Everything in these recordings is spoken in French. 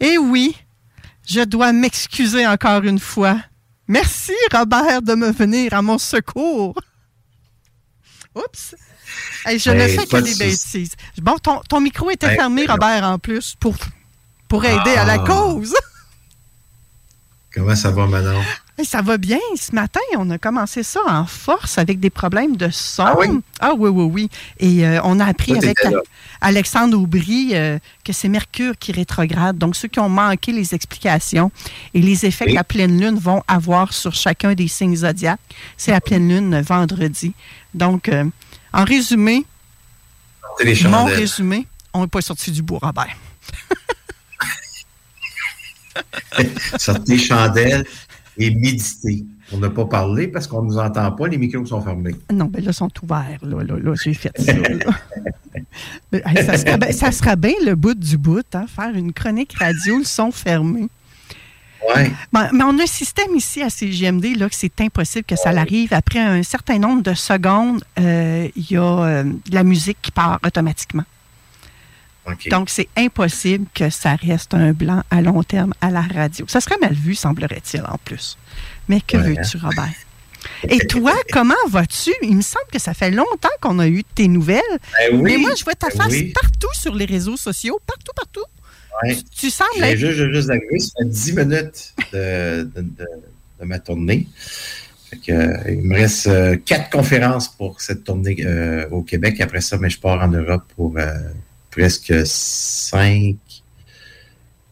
Eh oui, je dois m'excuser encore une fois. Merci, Robert, de me venir à mon secours. Oups. Hey, je hey, ne fais que des bêtises. Bon, ton, ton micro était hey, fermé, Robert, en plus, pour, pour aider ah. à la cause. Comment ça va, Manon? Ça va bien. Ce matin, on a commencé ça en force avec des problèmes de son. Ah oui? Ah oui, oui, oui. Et euh, on a appris avec Alexandre Aubry euh, que c'est Mercure qui rétrograde. Donc, ceux qui ont manqué les explications et les effets oui. que la pleine lune vont avoir sur chacun des signes zodiaques, c'est la pleine lune vendredi. Donc, euh, en résumé, mon résumé, on n'est pas sorti du bois, Robert. Sortez les chandelles et méditer. On n'a pas parlé parce qu'on ne nous entend pas, les micros sont fermés. Non, mais là, ils sont ouverts. Là, là, là j'ai fait ça. mais, hey, ça, serait bien, ça serait bien le bout du bout, hein, faire une chronique radio, le son fermé. Ouais. Mais, mais, on a un système ici à CGMD là, que c'est impossible que ça l'arrive. Après un certain nombre de secondes, il euh, y a euh, de la musique qui part automatiquement. Okay. Donc, c'est impossible que ça reste un blanc à long terme à la radio. Ça serait mal vu, semblerait-il, en plus. Mais que ouais. veux-tu, Robert? Et toi, comment vas-tu? Il me semble que ça fait longtemps qu'on a eu tes nouvelles. Ben oui, Mais moi, je vois ta ben face oui. partout sur les réseaux sociaux, partout, partout. Ouais. Tu, tu sembles être... juste, juste arrivé, ça fait 10 minutes de, de, de, de ma tournée. Fait que, euh, il me reste euh, quatre conférences pour cette tournée euh, au Québec. Après ça, mais je pars en Europe pour euh, presque cinq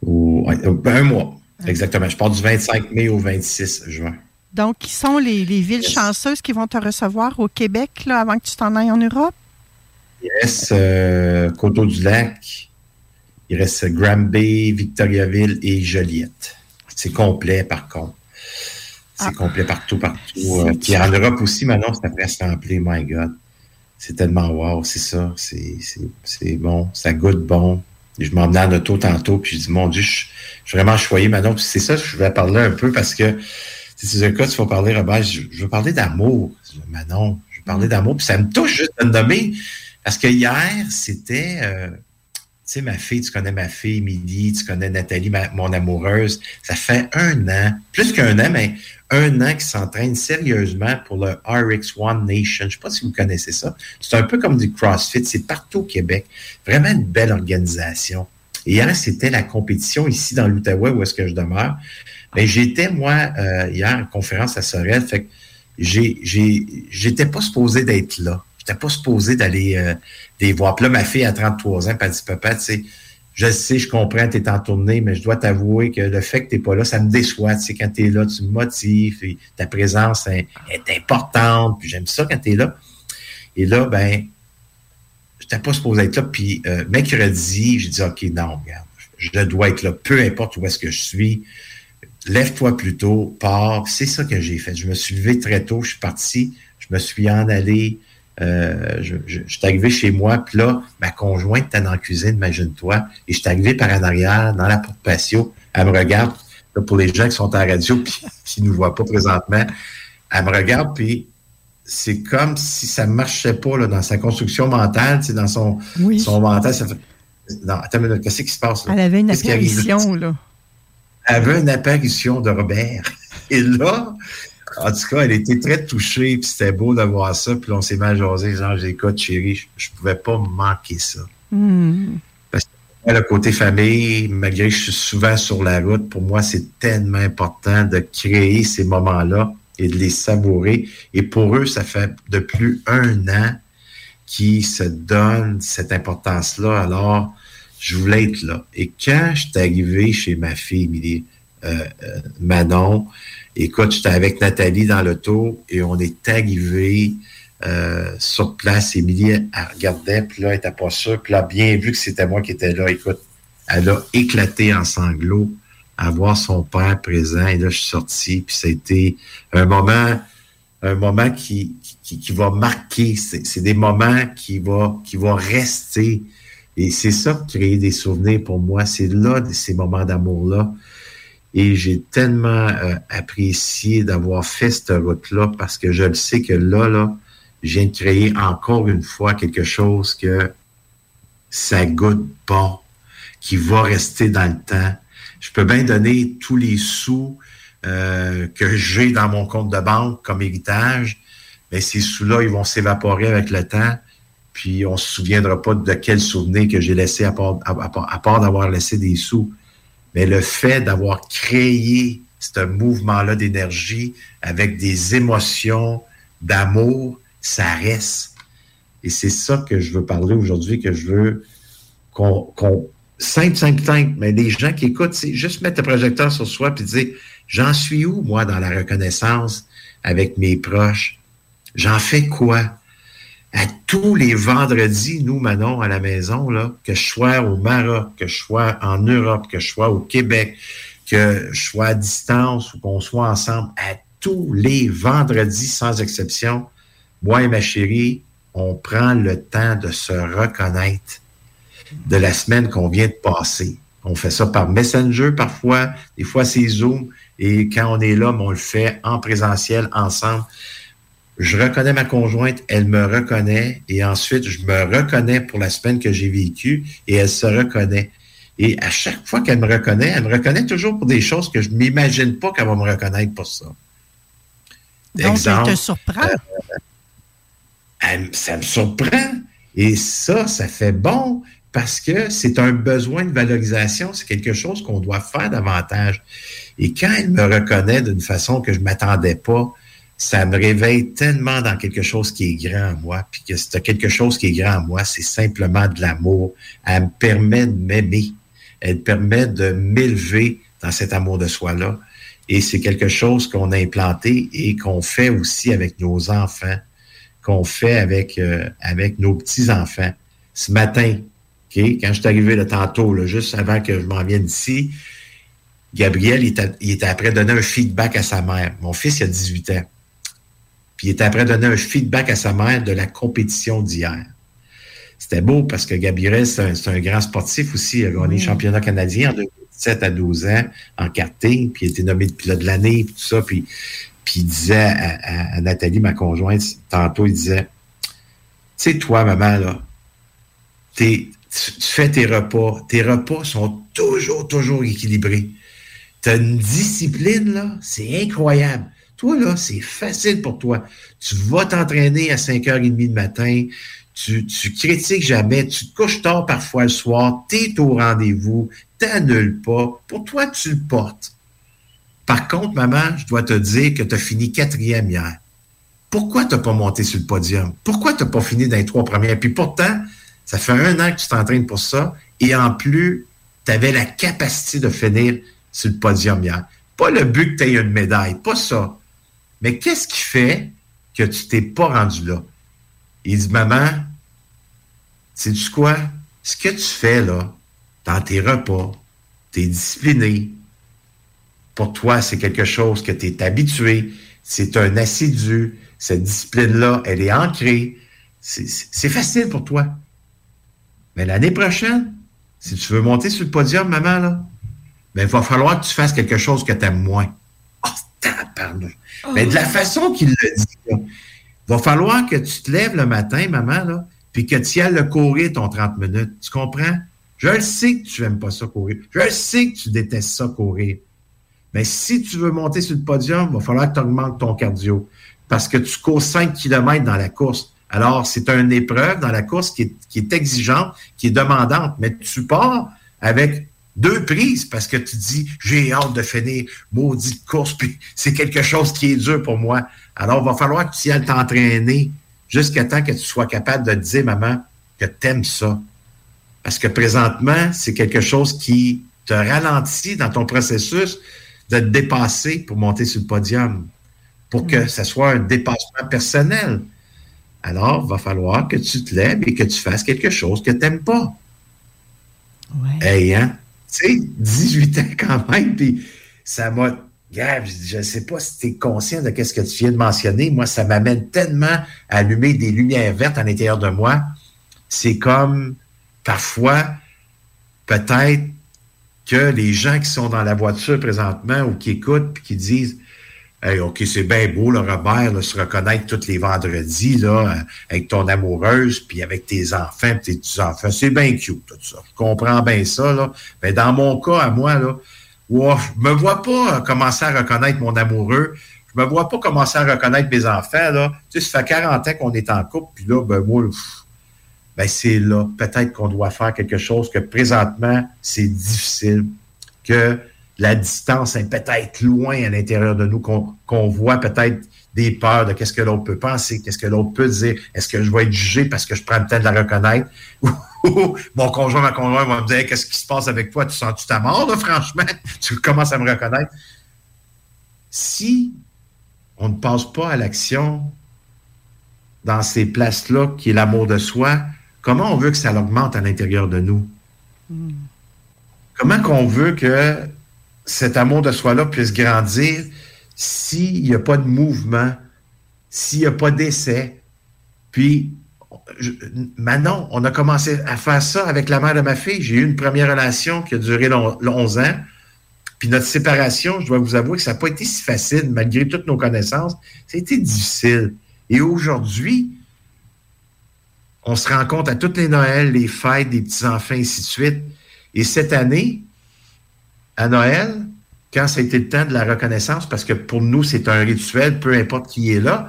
ou un mois. Exactement. Je pars du 25 mai au 26 juin. Donc, qui sont les, les villes yes. chanceuses qui vont te recevoir au Québec là, avant que tu t'en ailles en Europe? Yes, euh, Coteau-du-Lac. Il reste Granby, Victoriaville et Joliette. C'est complet, par contre. C'est ah. complet partout, partout. Euh, puis en Europe aussi, maintenant, c'est presque rempli. My God. C'est tellement wow, c'est ça. C'est bon. Ça goûte bon. Je m'emmenais en auto tantôt, puis je dis, mon Dieu, je, je suis vraiment choyé maintenant. c'est ça je voulais parler un peu parce que c'est un cas, tu vas parler, Robert, je, veux parler d'amour. Manon, je veux parler d'amour, puis ça me touche juste de me nommer. Parce que hier, c'était, euh, sais, ma fille, tu connais ma fille, Midi, tu connais Nathalie, ma, mon amoureuse. Ça fait un an, plus qu'un an, mais un an qu'ils s'entraînent sérieusement pour le RX One Nation. Je ne sais pas si vous connaissez ça. C'est un peu comme du CrossFit. C'est partout au Québec. Vraiment une belle organisation. Hier, c'était la compétition ici dans l'Outaouais où est-ce que je demeure. Mais j'étais, moi, euh, hier, en conférence à Sorel. Fait que j'étais pas supposé d'être là. J'étais pas supposé d'aller euh, les voir. Puis là, ma fille a 33 ans, elle dit, papa, tu sais, je sais, je comprends, tu es en tournée, mais je dois t'avouer que le fait que tu n'es pas là, ça me déçoit. Tu sais, quand tu es là, tu me motives, et ta présence est, importante, puis j'aime ça quand tu es là. Et là, ben, je n'étais pas supposé être là. Puis euh, mercredi, j'ai dit, OK, non, regarde, je dois être là, peu importe où est-ce que je suis. Lève-toi plus tôt, pars. C'est ça que j'ai fait. Je me suis levé très tôt, je suis parti, je me suis en allé euh, je, je, je, suis arrivé chez moi, puis là, ma conjointe était dans la cuisine, imagine-toi, et je suis arrivé par en arrière, dans la porte patio, elle me regarde, là, pour les gens qui sont à la radio, puis qui ne nous voient pas présentement, elle me regarde, puis c'est comme si ça ne marchait pas là, dans sa construction mentale, sais, dans son, oui. son mental. Ça fait... Non, attends une minute, qu'est-ce qui se passe? Là? Elle avait une apparition, là. Elle avait une apparition de Robert. Et là, en tout cas, elle était très touchée, puis c'était beau de voir ça. Puis on s'est mal jasé, genre, j'écoute, chérie, je, je pouvais pas manquer ça. Mm. Parce que le côté famille, malgré que je suis souvent sur la route, pour moi, c'est tellement important de créer ces moments-là et de les savourer. Et pour eux, ça fait depuis un an qu'ils se donnent cette importance-là. Alors, je voulais être là. Et quand je suis arrivé chez ma fille, euh, euh, Manon, Écoute, j'étais avec Nathalie dans l'auto et on est arrivé euh, sur place. Émilie, elle regardait, puis là, elle n'était pas sûre. Puis là, bien vu que c'était moi qui étais là, écoute, elle a éclaté en sanglots à voir son père présent. Et là, je suis sorti, puis ça a été un moment, un moment qui, qui, qui va marquer. C'est des moments qui vont qui vont rester. Et c'est ça, créer des souvenirs pour moi. C'est là, ces moments d'amour-là. Et j'ai tellement euh, apprécié d'avoir fait cette route-là parce que je le sais que là, là, je viens de créer encore une fois quelque chose que ça goûte bon, qui va rester dans le temps. Je peux bien donner tous les sous euh, que j'ai dans mon compte de banque comme héritage, mais ces sous-là, ils vont s'évaporer avec le temps, puis on se souviendra pas de quel souvenir que j'ai laissé à part, à part d'avoir laissé des sous. Mais le fait d'avoir créé ce mouvement-là d'énergie avec des émotions, d'amour, ça reste. Et c'est ça que je veux parler aujourd'hui, que je veux qu'on, qu'on simple, simple, simple, mais les gens qui écoutent, c'est juste mettre le projecteur sur soi puis dire, j'en suis où, moi, dans la reconnaissance avec mes proches? J'en fais quoi? À tous les vendredis, nous, Manon, à la maison, là, que je sois au Maroc, que je sois en Europe, que je sois au Québec, que je sois à distance ou qu'on soit ensemble, à tous les vendredis, sans exception, moi et ma chérie, on prend le temps de se reconnaître de la semaine qu'on vient de passer. On fait ça par Messenger parfois, des fois c'est Zoom, et quand on est là, on le fait en présentiel ensemble je reconnais ma conjointe, elle me reconnaît, et ensuite, je me reconnais pour la semaine que j'ai vécue, et elle se reconnaît. Et à chaque fois qu'elle me reconnaît, elle me reconnaît toujours pour des choses que je ne m'imagine pas qu'elle va me reconnaître pour ça. Donc, ça te surprend? Euh, ça me surprend. Et ça, ça fait bon parce que c'est un besoin de valorisation, c'est quelque chose qu'on doit faire davantage. Et quand elle me reconnaît d'une façon que je ne m'attendais pas, ça me réveille tellement dans quelque chose qui est grand à moi, puis que c'est quelque chose qui est grand à moi, c'est simplement de l'amour. Elle me permet de m'aimer. Elle permet de m'élever dans cet amour de soi-là. Et c'est quelque chose qu'on a implanté et qu'on fait aussi avec nos enfants, qu'on fait avec, euh, avec nos petits-enfants. Ce matin, ok, quand je suis arrivé là, tantôt, là, juste avant que je m'en vienne ici, Gabriel, il était, il était après donner un feedback à sa mère. Mon fils, il a 18 ans. Puis il était après donner un feedback à sa mère de la compétition d'hier. C'était beau parce que Gabriel, c'est un, grand sportif aussi. Il a gagné championnat canadien en 2017 à 12 ans en karting, puis il a été nommé de pilote de l'année, puis tout ça. Puis, puis il disait à, Nathalie, ma conjointe, tantôt, il disait Tu sais, toi, maman, là, tu, fais tes repas. Tes repas sont toujours, toujours équilibrés. Tu as une discipline, là, c'est incroyable. Toi, là, c'est facile pour toi. Tu vas t'entraîner à 5h30 du matin, tu, critiques jamais, tu te couches tard parfois le soir, tu es au rendez-vous, tu n'annules pas. Pour toi, tu le portes. Par contre, maman, je dois te dire que tu as fini quatrième hier. Pourquoi tu n'as pas monté sur le podium? Pourquoi tu n'as pas fini dans les trois premières? Puis pourtant, ça fait un an que tu t'entraînes pour ça. Et en plus, tu avais la capacité de finir sur le podium hier. Pas le but que tu aies une médaille, pas ça. Mais qu'est-ce qui fait que tu t'es pas rendu là? Il dit, maman, sais-tu quoi? Ce que tu fais là, dans tes repas, tu es discipliné. Pour toi, c'est quelque chose que tu es habitué. C'est un assidu. Cette discipline-là, elle est ancrée. C'est facile pour toi. Mais l'année prochaine, si tu veux monter sur le podium, maman, là, ben, il va falloir que tu fasses quelque chose que tu aimes moins. Oh, pardon. Mais de la façon qu'il le dit, il va falloir que tu te lèves le matin, maman, là, puis que tu ailles le courir ton 30 minutes. Tu comprends? Je le sais que tu n'aimes pas ça courir. Je le sais que tu détestes ça courir. Mais si tu veux monter sur le podium, il va falloir que tu augmentes ton cardio. Parce que tu cours 5 km dans la course. Alors, c'est une épreuve dans la course qui est, qui est exigeante, qui est demandante. Mais tu pars avec deux prises parce que tu dis j'ai hâte de finir maudite course puis c'est quelque chose qui est dur pour moi. Alors il va falloir que tu y ailles t'entraîner jusqu'à temps que tu sois capable de te dire maman que tu aimes ça. Parce que présentement, c'est quelque chose qui te ralentit dans ton processus de te dépasser pour monter sur le podium, pour que ce soit un dépassement personnel. alors il va falloir que tu te lèves et que tu fasses quelque chose que tu n'aimes pas. Ouais. Hey, hein? Tu sais, 18 ans quand même, puis ça m'a. je ne sais pas si tu es conscient de ce que tu viens de mentionner. Moi, ça m'amène tellement à allumer des lumières vertes à l'intérieur de moi. C'est comme parfois, peut-être que les gens qui sont dans la voiture présentement ou qui écoutent puis qui disent OK, c'est bien beau, le Robert, se reconnaître tous les vendredis, là, euh, avec ton amoureuse, puis avec tes enfants, tes petits-enfants. C'est bien cute, tout ça. Je comprends bien ça, là. Mais dans mon cas, à moi, là, wow, je me vois pas commencer à reconnaître mon amoureux. Je me vois pas commencer à reconnaître mes enfants, là. Tu sais, ça fait 40 ans qu'on est en couple, puis là, ben, moi, ben, c'est là, peut-être qu'on doit faire quelque chose que présentement, c'est difficile, que la distance est peut-être loin à l'intérieur de nous, qu'on voit peut-être des peurs de qu'est-ce que l'autre peut penser, qu'est-ce que l'autre peut dire, est-ce que je vais être jugé parce que je prends le temps de la reconnaître, mon conjoint, ma conjointe va me dire qu'est-ce qui se passe avec toi, tu sens-tu ta mort, là, franchement, tu commences à me reconnaître. Si on ne passe pas à l'action dans ces places-là, qui est l'amour de soi, comment on veut que ça l'augmente à l'intérieur de nous? Hmm. Comment qu'on veut que cet amour de soi-là puisse grandir s'il n'y a pas de mouvement, s'il n'y a pas d'essai. Puis, maintenant, on a commencé à faire ça avec la mère de ma fille. J'ai eu une première relation qui a duré 11 ans. Puis notre séparation, je dois vous avouer que ça n'a pas été si facile, malgré toutes nos connaissances. Été difficile. Et aujourd'hui, on se rend compte à toutes les Noëls, les fêtes des petits-enfants, et ainsi de suite. Et cette année, à Noël, quand ça a été le temps de la reconnaissance, parce que pour nous, c'est un rituel, peu importe qui est là.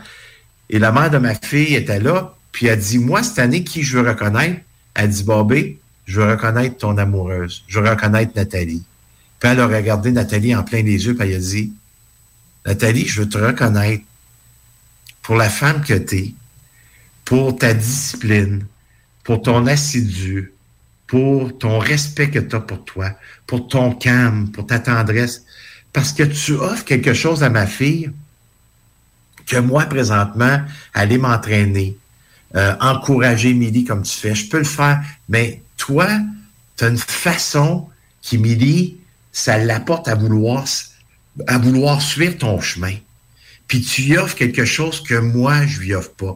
Et la mère de ma fille était là, puis elle dit, moi, cette année, qui je veux reconnaître? Elle dit, Bobé, je veux reconnaître ton amoureuse. Je veux reconnaître Nathalie. Puis elle a regardé Nathalie en plein les yeux, puis elle a dit, Nathalie, je veux te reconnaître pour la femme que tu es, pour ta discipline, pour ton assidu, pour ton respect que tu as pour toi, pour ton calme, pour ta tendresse, parce que tu offres quelque chose à ma fille que moi, présentement, aller m'entraîner, euh, encourager Milly comme tu fais, je peux le faire, mais toi, tu as une façon qui, Milly, ça l'apporte à vouloir, à vouloir suivre ton chemin. Puis tu y offres quelque chose que moi, je lui offre pas.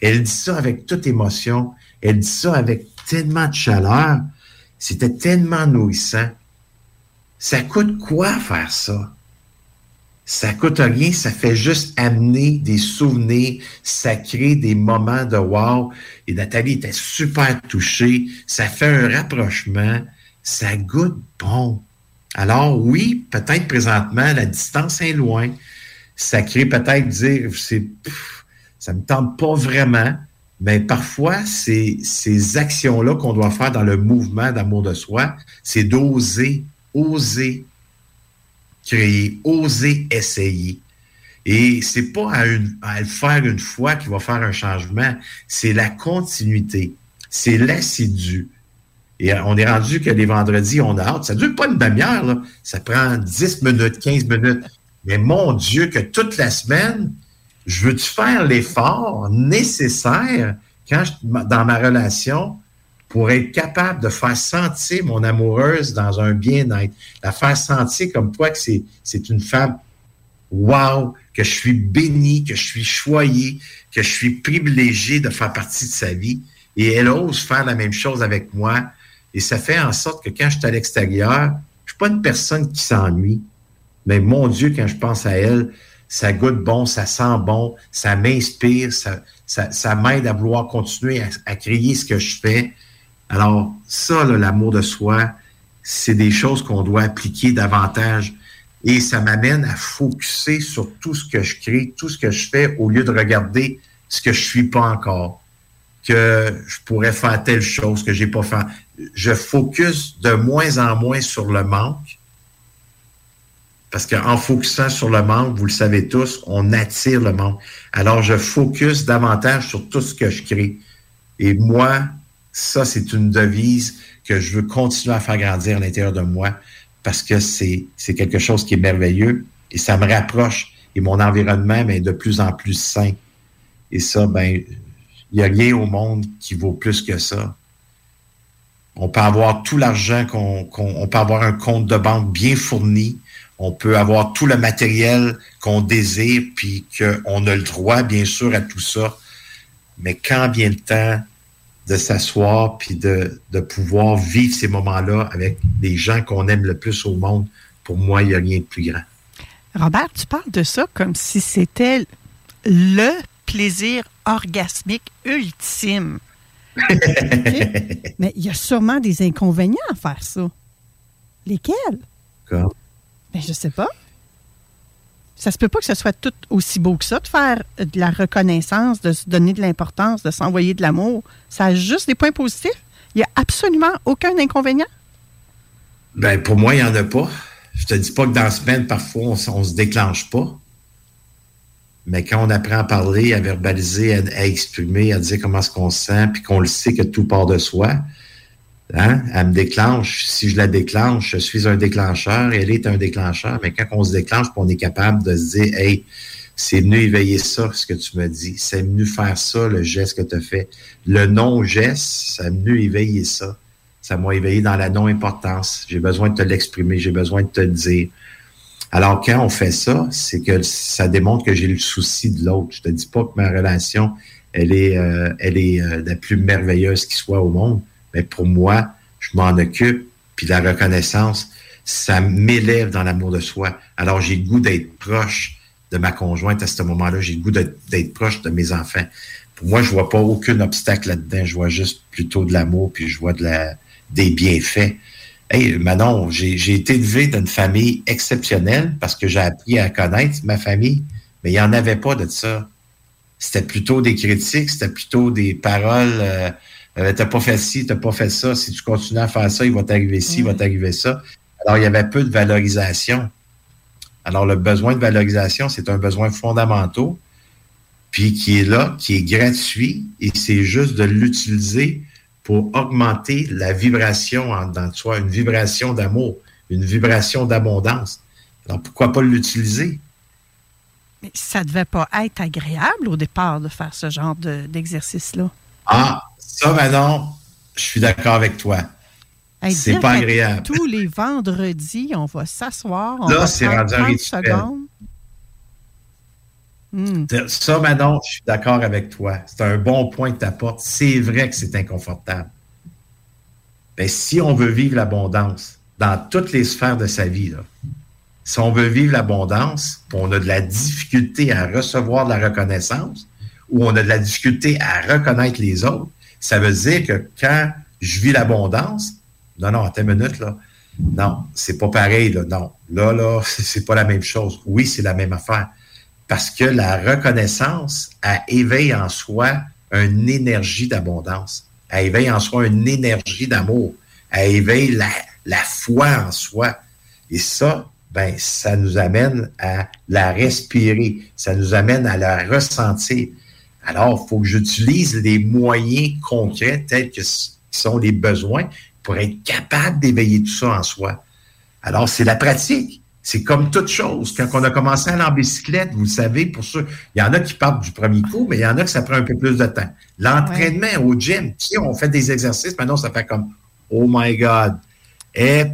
Elle dit ça avec toute émotion. Elle dit ça avec tellement de chaleur. C'était tellement nourrissant. Ça coûte quoi faire ça? Ça coûte rien, ça fait juste amener des souvenirs, ça crée des moments de wow. Et Nathalie était super touchée, ça fait un rapprochement, ça goûte bon. Alors oui, peut-être présentement, la distance est loin. Ça crée peut-être dire, c'est, ça me tente pas vraiment, mais parfois, c'est ces actions-là qu'on doit faire dans le mouvement d'amour de soi, c'est d'oser, oser créer, oser essayer. Et c'est pas à, le faire une fois qu'il va faire un changement, c'est la continuité. C'est l'assidu. Et on est rendu que les vendredis, on a hâte. Ça ne dure pas une demi-heure. Ça prend 10 minutes, 15 minutes. Mais mon Dieu, que toute la semaine, je veux-tu faire l'effort nécessaire quand dans ma relation pour être capable de faire sentir mon amoureuse dans un bien-être, la faire sentir comme toi que c'est, c'est une femme wow, que je suis béni, que je suis choyé, que je suis privilégié de faire partie de sa vie. Et elle ose faire la même chose avec moi. Et ça fait en sorte que quand je suis à l'extérieur, je suis pas une personne qui s'ennuie. Mais mon Dieu, quand je pense à elle, ça goûte bon, ça sent bon, ça m'inspire, ça, ça, m'aide à vouloir continuer à, à, créer ce que je fais. Alors, ça, l'amour de soi, c'est des choses qu'on doit appliquer davantage. Et ça m'amène à focuser sur tout ce que je crée, tout ce que je fais, au lieu de regarder ce que je suis pas encore, que je pourrais faire telle chose que j'ai pas fait. Je focus de moins en moins sur le manque parce qu'en focusant sur le manque, vous le savez tous, on attire le manque. Alors, je focus davantage sur tout ce que je crée. Et moi, ça, c'est une devise que je veux continuer à faire grandir à l'intérieur de moi parce que c'est, quelque chose qui est merveilleux et ça me rapproche et mon environnement est de plus en plus sain. Et ça, ben, il n'y a rien au monde qui vaut plus que ça. On peut avoir tout l'argent qu'on, qu'on on peut avoir un compte de banque bien fourni, on peut avoir tout le matériel qu'on désire, puis qu'on a le droit, bien sûr, à tout ça. Mais quand vient le temps de s'asseoir, puis de, de pouvoir vivre ces moments-là avec les gens qu'on aime le plus au monde, pour moi, il n'y a rien de plus grand. Robert, tu parles de ça comme si c'était le plaisir orgasmique ultime. Mais il y a sûrement des inconvénients à faire ça. Lesquels? Mais je sais pas. Ça se peut pas que ce soit tout aussi beau que ça de faire de la reconnaissance, de se donner de l'importance, de s'envoyer de l'amour. Ça a juste des points positifs. Il n'y a absolument aucun inconvénient. Ben pour moi, il n'y en a pas. Je te dis pas que dans la semaine, parfois, on, ne se déclenche pas. Mais quand on apprend à parler, à verbaliser, à, exprimer, à dire comment est-ce qu'on se sent, puis qu'on le sait que tout part de soi, Hein? Elle me déclenche. Si je la déclenche, je suis un déclencheur, elle est un déclencheur. Mais quand on se déclenche, on est capable de se dire, hey, c'est venu éveiller ça, ce que tu me dis. C'est venu faire ça, le geste que tu as fait. Le non-geste, ça venu éveiller ça. Ça m'a éveillé dans la non-importance. J'ai besoin de te l'exprimer, j'ai besoin de te le dire. Alors, quand on fait ça, c'est que ça démontre que j'ai le souci de l'autre. Je te dis pas que ma relation, elle est, euh, elle est euh, la plus merveilleuse qui soit au monde mais pour moi, je m'en occupe, puis la reconnaissance, ça m'élève dans l'amour de soi. Alors, j'ai le goût d'être proche de ma conjointe à ce moment-là. J'ai le goût d'être proche de mes enfants. Pour moi, je vois pas aucun obstacle là-dedans. Je vois juste plutôt de l'amour, puis je vois de la, des bienfaits. Hey, Manon, j'ai été élevé dans une famille exceptionnelle parce que j'ai appris à connaître ma famille, mais il n'y en avait pas de ça. C'était plutôt des critiques, c'était plutôt des paroles euh, euh, t'as pas fait ci, t'as pas fait ça. Si tu continues à faire ça, il va t'arriver ci, il va t'arriver ça. Alors, il y avait peu de valorisation. Alors, le besoin de valorisation, c'est un besoin fondamental, puis qui est là, qui est gratuit, et c'est juste de l'utiliser pour augmenter la vibration en dans toi, une vibration d'amour, une vibration d'abondance. Alors, pourquoi pas l'utiliser? Mais ça devait pas être agréable au départ de faire ce genre d'exercice-là. ah, ça, Manon, je suis d'accord avec toi. c'est pas agréable. Tous les vendredis, on va s'asseoir. Là, c'est rendu un. Hmm. Ça, Manon, je suis d'accord avec toi. C'est un bon point que tu apportes. C'est vrai que c'est inconfortable. Mais si on veut vivre l'abondance dans toutes les sphères de sa vie, si on veut vivre l'abondance, on a de la difficulté à recevoir de la reconnaissance ou on a de la difficulté à reconnaître les autres, ça veut dire que quand je vis l'abondance, non, non, attends une minute, là. Non, c'est pas pareil, là. Non. Là, là, c'est pas la même chose. Oui, c'est la même affaire. Parce que la reconnaissance, elle éveille en soi une énergie d'abondance. Elle éveille en soi une énergie d'amour. Elle éveille la, la foi en soi. Et ça, ben, ça nous amène à la respirer. Ça nous amène à la ressentir. Alors, il faut que j'utilise les moyens concrets tels que sont les besoins pour être capable d'éveiller tout ça en soi. Alors, c'est la pratique. C'est comme toute chose. Quand on a commencé à aller en bicyclette, vous le savez, pour ceux, il y en a qui partent du premier coup, mais il y en a que ça prend un peu plus de temps. L'entraînement au gym, qui ont fait des exercices, maintenant ça fait comme Oh my God. Eh,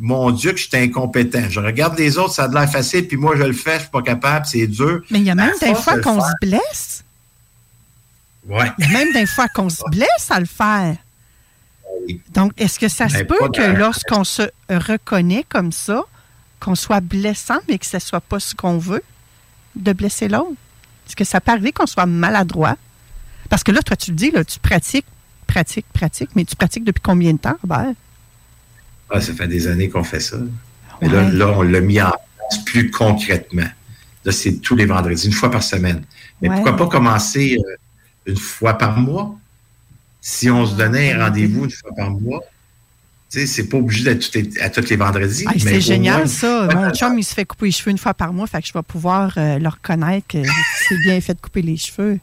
mon Dieu, que je suis incompétent. Je regarde les autres, ça a l'air facile, puis moi, je le fais, je suis pas capable, c'est dur. Mais il y a même des fois qu'on se blesse. Ouais. Même des fois qu'on se blesse à le faire. Donc, est-ce que ça se peut que lorsqu'on se reconnaît comme ça, qu'on soit blessant, mais que ce ne soit pas ce qu'on veut, de blesser l'autre? Est-ce que ça peut arriver qu'on soit maladroit? Parce que là, toi, tu le dis, là, tu pratiques, pratiques, pratiques, mais tu pratiques depuis combien de temps, Robert? Ah, ça fait des années qu'on fait ça. Mais là, on l'a mis en place plus concrètement. Là, c'est tous les vendredis, une fois par semaine. Mais pourquoi pas commencer euh, une fois par mois? Si on se donnait un rendez-vous une fois par mois, tu sais, c'est pas obligé d'être à tous les vendredis. c'est génial, ça. Mon chum, il se fait couper les cheveux une fois par mois, fait que je vais pouvoir euh, leur reconnaître que c'est bien fait de couper les cheveux.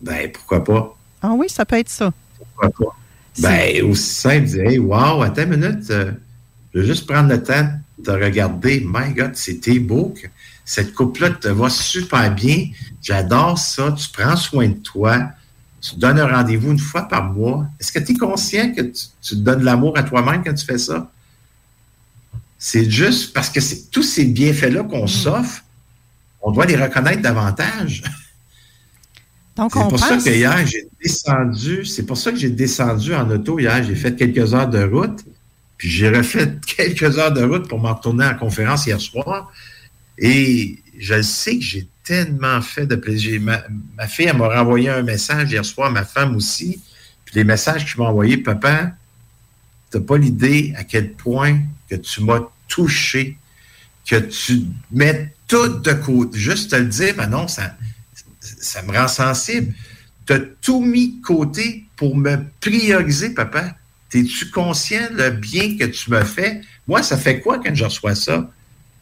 Ben, pourquoi pas? Ah oui, ça peut être ça. Pourquoi pas? Ben, aussi simple, dire, hey, wow, attends une minute, euh, je vais juste prendre le temps de regarder. My God, c'était beau. Cette coupe-là te va super bien. J'adore ça. Tu prends soin de toi. Tu te donnes un rendez-vous une fois par mois. Est-ce que tu es conscient que tu, te donnes l'amour à toi-même quand tu fais ça? C'est juste parce que c'est tous ces bienfaits-là qu'on mm. s'offre, on doit les reconnaître davantage. Donc, c'est pour ça que hier, j'ai descendu, c'est pour ça que j'ai descendu en auto hier. J'ai fait quelques heures de route, puis j'ai refait quelques heures de route pour m'en retourner en conférence hier soir. Et je sais que j'ai tellement fait de plaisir. Ma, fille, elle m'a renvoyé un message hier soir, ma femme aussi. Puis les messages que tu m'as envoyés, papa, tu n'as pas l'idée à quel point que tu m'as touché, que tu mets tout de côté. Juste te le dire, ben non, ça, ça me rend sensible. Tu as tout mis de côté pour me prioriser, papa. Es-tu conscient le bien que tu me fais? Moi, ça fait quoi quand je reçois ça?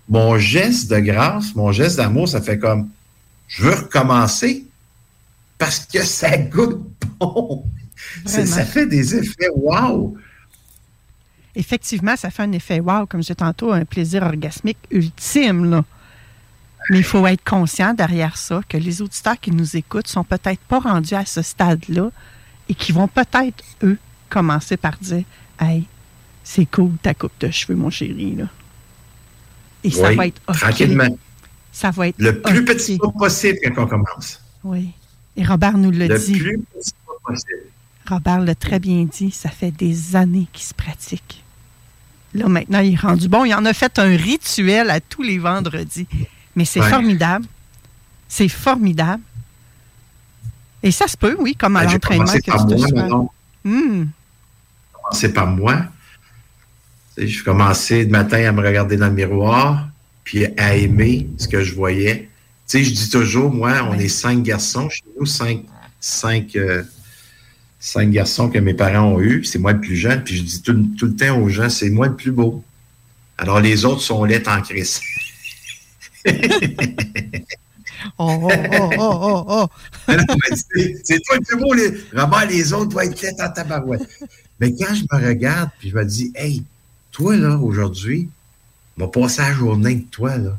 Mon geste de grâce, mon geste d'amour, ça fait comme je veux recommencer parce que ça goûte bon. Ça, fait des effets wow. Effectivement, ça fait un effet wow, comme je disais tantôt, un plaisir orgasmique ultime. Là. Mais il faut être conscient derrière ça que les auditeurs qui nous écoutent sont peut-être pas rendus à ce stade-là et qui vont peut-être, eux, commencer par dire Hey, c'est cool ta coupe de cheveux, mon chéri. Là. Et ça va être Tranquillement. Ça va être. Le plus petit pas possible quand on commence. Oui. Et Robert nous le, dit. Le plus petit pas possible. Robert l'a très bien dit, ça fait des années qu'il se pratique. Là, maintenant, il est rendu bon. Il en a fait un rituel à tous les vendredis. Mais c'est formidable. C'est formidable. Et ça se peut, oui, comme à ben, l'entraînement que tu te hmm. Commencer par moi. Je commençais le matin à me regarder dans le miroir, puis à aimer ce que je voyais. Tu sais, je dis toujours, moi, on est cinq garçons chez nous, cinq, cinq, euh, cinq garçons que mes parents ont eus. C'est moi le plus jeune, puis je dis tout, le temps aux gens, c'est moi le plus beau. Alors les autres sont laids en crise. oh, oh, oh, oh, oh, oh. c'est toi le plus beau. Les, les autres doivent être laids en tabarouette. Mais quand je me regarde, puis je me dis, hey, toi, là, aujourd'hui, vais passer la journée avec toi, là.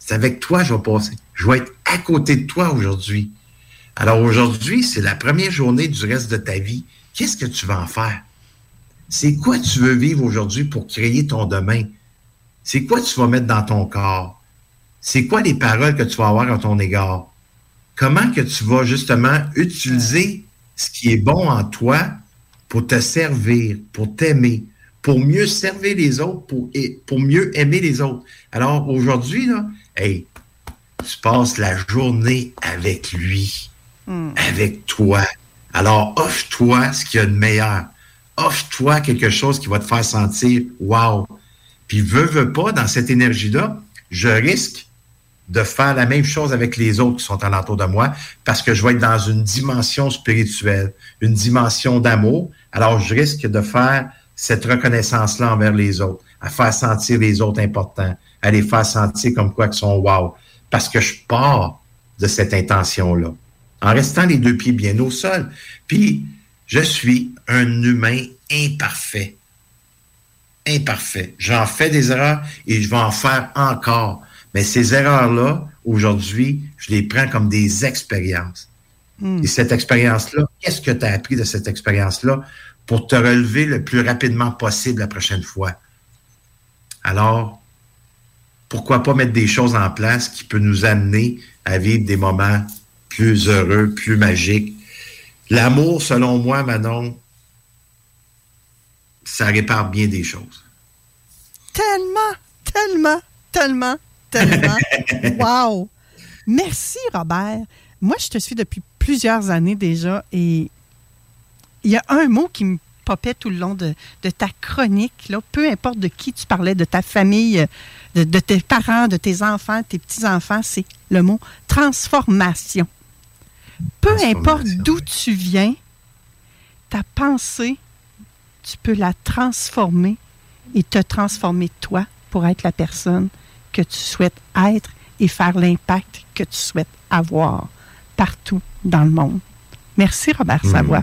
C'est avec toi que je vais passer. Je vais être à côté de toi aujourd'hui. Alors aujourd'hui, c'est la première journée du reste de ta vie. Qu'est-ce que tu vas en faire? C'est quoi tu veux vivre aujourd'hui pour créer ton demain? C'est quoi tu vas mettre dans ton corps? C'est quoi les paroles que tu vas avoir à ton égard? Comment que tu vas justement utiliser ce qui est bon en toi pour te servir, pour t'aimer, pour mieux servir les autres, pour, pour mieux aimer les autres. Alors aujourd'hui, là, hey, tu passes la journée avec lui, hmm. avec toi. Alors offre-toi ce qu'il y a de meilleur. Offre-toi quelque chose qui va te faire sentir wow. Puis veux, veux pas, dans cette énergie-là, je risque de faire la même chose avec les autres qui sont alentour de moi parce que je vais être dans une dimension spirituelle, une dimension d'amour. Alors, je risque de faire cette reconnaissance-là envers les autres, à faire sentir les autres importants, à les faire sentir comme quoi qu'ils sont wow. Parce que je pars de cette intention-là, en restant les deux pieds bien au sol. Puis, je suis un humain imparfait. Imparfait. J'en fais des erreurs et je vais en faire encore. Mais ces erreurs-là, aujourd'hui, je les prends comme des expériences. Hmm. Et cette expérience-là, qu'est-ce que tu as appris de cette expérience-là? Pour te relever le plus rapidement possible la prochaine fois? Alors, pourquoi pas mettre des choses en place qui peuvent nous amener à vivre des moments plus heureux, plus magiques. L'amour, selon moi, Manon, ça répare bien des choses. Tellement, tellement, tellement, tellement. wow! Merci, Robert. Moi, je te suis depuis plusieurs années déjà et il y a un mot qui me popait tout le long de, ta chronique, là, peu importe de qui tu parlais, de ta famille, de, de tes parents, de tes enfants, tes petits-enfants, c'est le mot transformation. Peu importe d'où tu viens, ta pensée, tu peux la transformer et te transformer toi pour être la personne que tu souhaites être et faire l'impact que tu souhaites avoir partout dans le monde. Merci Robert. Savoie.